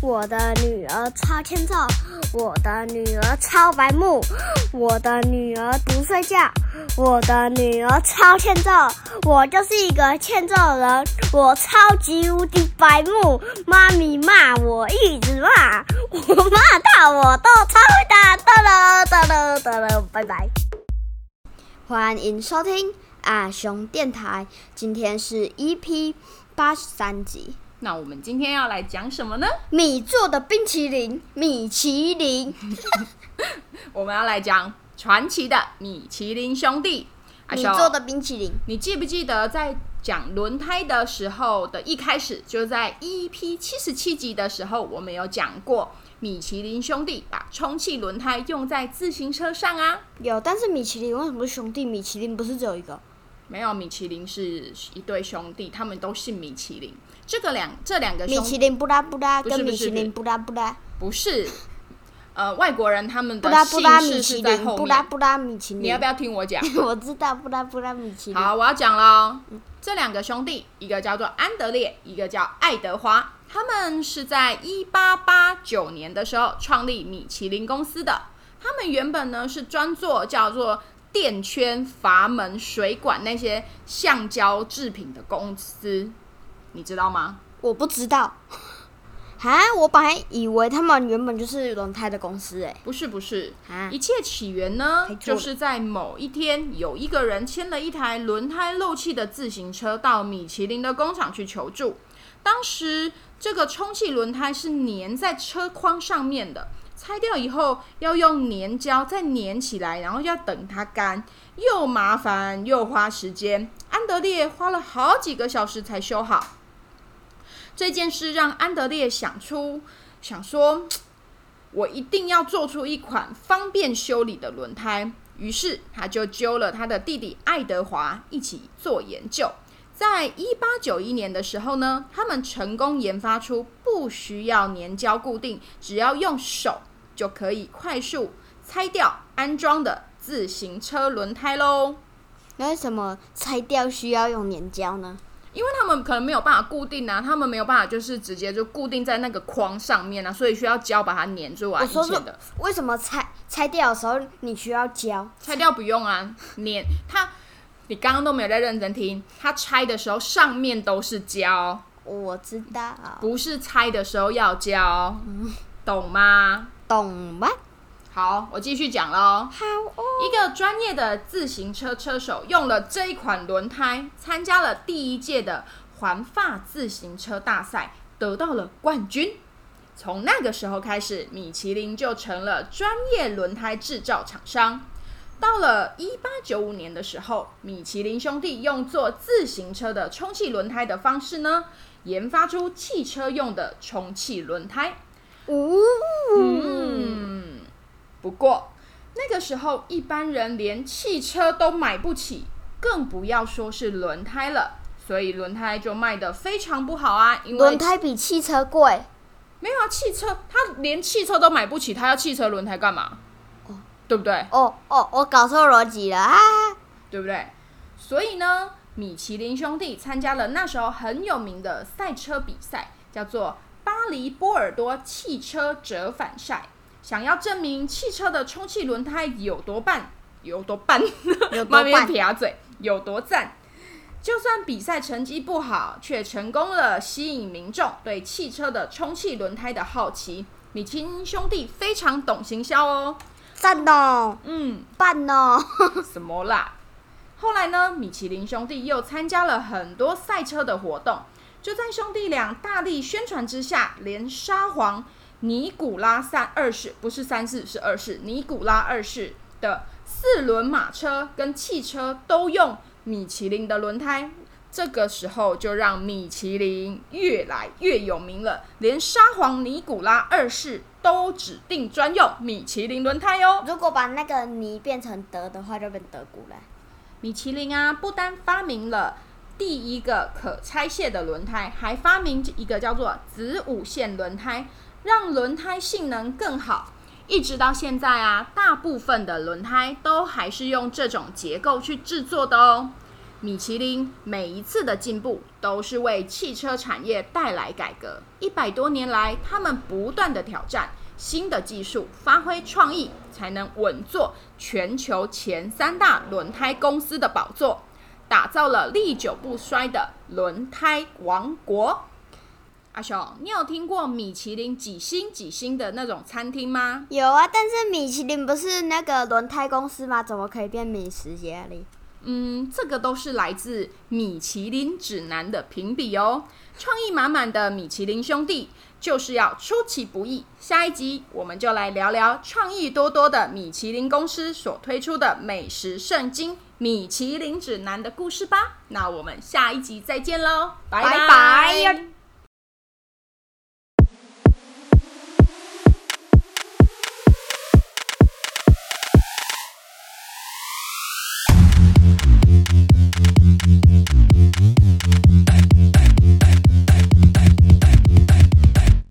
我的女儿超欠揍，我的女儿超白目，我的女儿不睡觉，我的女儿超欠揍。我就是一个欠揍人，我超级无敌白目。妈咪骂我一直骂，我骂到我都超会打。哒了哒了哒了，拜拜。欢迎收听阿雄电台，今天是 EP 八十三集。那我们今天要来讲什么呢？米做的冰淇淋，米其林。我们要来讲传奇的米其林兄弟。米做的冰淇淋，你记不记得在讲轮胎的时候的一开始，就在 EP 七十七集的时候，我们有讲过米其林兄弟把充气轮胎用在自行车上啊。有，但是米其林为什么是兄弟？米其林不是只有一个？没有，米其林是一对兄弟，他们都姓米其林。这个两这两个米其林布拉布拉跟米其林布拉布拉不是。呃，外国人他们的姓氏是在后面。布拉布拉米其林，你要不要听我讲？我知道布拉布拉米其林。好，我要讲了。这两个兄弟，一个叫做安德烈，一个叫爱德华。他们是在一八八九年的时候创立米其林公司的。他们原本呢是专做叫做电圈、阀门、水管那些橡胶制品的公司，你知道吗？我不知道。啊！我本来以为他们原本就是轮胎的公司，哎，不是不是，一切起源呢，就是在某一天，有一个人牵了一台轮胎漏气的自行车到米其林的工厂去求助。当时这个充气轮胎是粘在车筐上面的，拆掉以后要用粘胶再粘起来，然后要等它干，又麻烦又花时间。安德烈花了好几个小时才修好。这件事让安德烈想出，想说，我一定要做出一款方便修理的轮胎。于是他就揪了他的弟弟爱德华一起做研究。在一八九一年的时候呢，他们成功研发出不需要粘胶固定，只要用手就可以快速拆掉安装的自行车轮胎喽。那为什么拆掉需要用粘胶呢？因为他们可能没有办法固定啊，他们没有办法就是直接就固定在那个框上面啊，所以需要胶把它粘住啊。我说的，为什么拆拆掉的时候你需要胶？拆掉不用啊，粘它。你刚刚都没有在认真听，它拆的时候上面都是胶。我知道。不是拆的时候要胶，懂吗？懂吗？好，我继续讲喽。好哦。一个专业的自行车车手用了这一款轮胎，参加了第一届的环法自行车大赛，得到了冠军。从那个时候开始，米其林就成了专业轮胎制造厂商。到了一八九五年的时候，米其林兄弟用做自行车的充气轮胎的方式呢，研发出汽车用的充气轮胎。嗯。不过那个时候，一般人连汽车都买不起，更不要说是轮胎了。所以轮胎就卖的非常不好啊。因为轮胎比汽车贵。没有啊，汽车他连汽车都买不起，他要汽车轮胎干嘛？哦，对不对？哦哦，我搞错逻辑了啊，对不对？所以呢，米其林兄弟参加了那时候很有名的赛车比赛，叫做巴黎波尔多汽车折返赛。想要证明汽车的充气轮胎有多棒，有多棒，有多棒，撇嘴，有多赞。就算比赛成绩不好，却成功了吸引民众对汽车的充气轮胎的好奇。米其林兄弟非常懂行销哦，赞哦，嗯，棒哦，什么啦？后来呢，米其林兄弟又参加了很多赛车的活动。就在兄弟俩大力宣传之下，连沙皇。尼古拉三二世不是三世是二世，尼古拉二世的四轮马车跟汽车都用米其林的轮胎，这个时候就让米其林越来越有名了。连沙皇尼古拉二世都指定专用米其林轮胎哦。如果把那个尼变成德的话，就变德古了。米其林啊，不单发明了第一个可拆卸的轮胎，还发明一个叫做子午线轮胎。让轮胎性能更好，一直到现在啊，大部分的轮胎都还是用这种结构去制作的哦。米其林每一次的进步都是为汽车产业带来改革。一百多年来，他们不断的挑战新的技术，发挥创意，才能稳坐全球前三大轮胎公司的宝座，打造了历久不衰的轮胎王国。阿雄，你有听过米其林几星几星的那种餐厅吗？有啊，但是米其林不是那个轮胎公司吗？怎么可以变米食家里？嗯，这个都是来自米其林指南的评比哦。创意满满的米其林兄弟就是要出其不意。下一集我们就来聊聊创意多多的米其林公司所推出的美食圣经《米其林指南》的故事吧。那我们下一集再见喽，拜拜。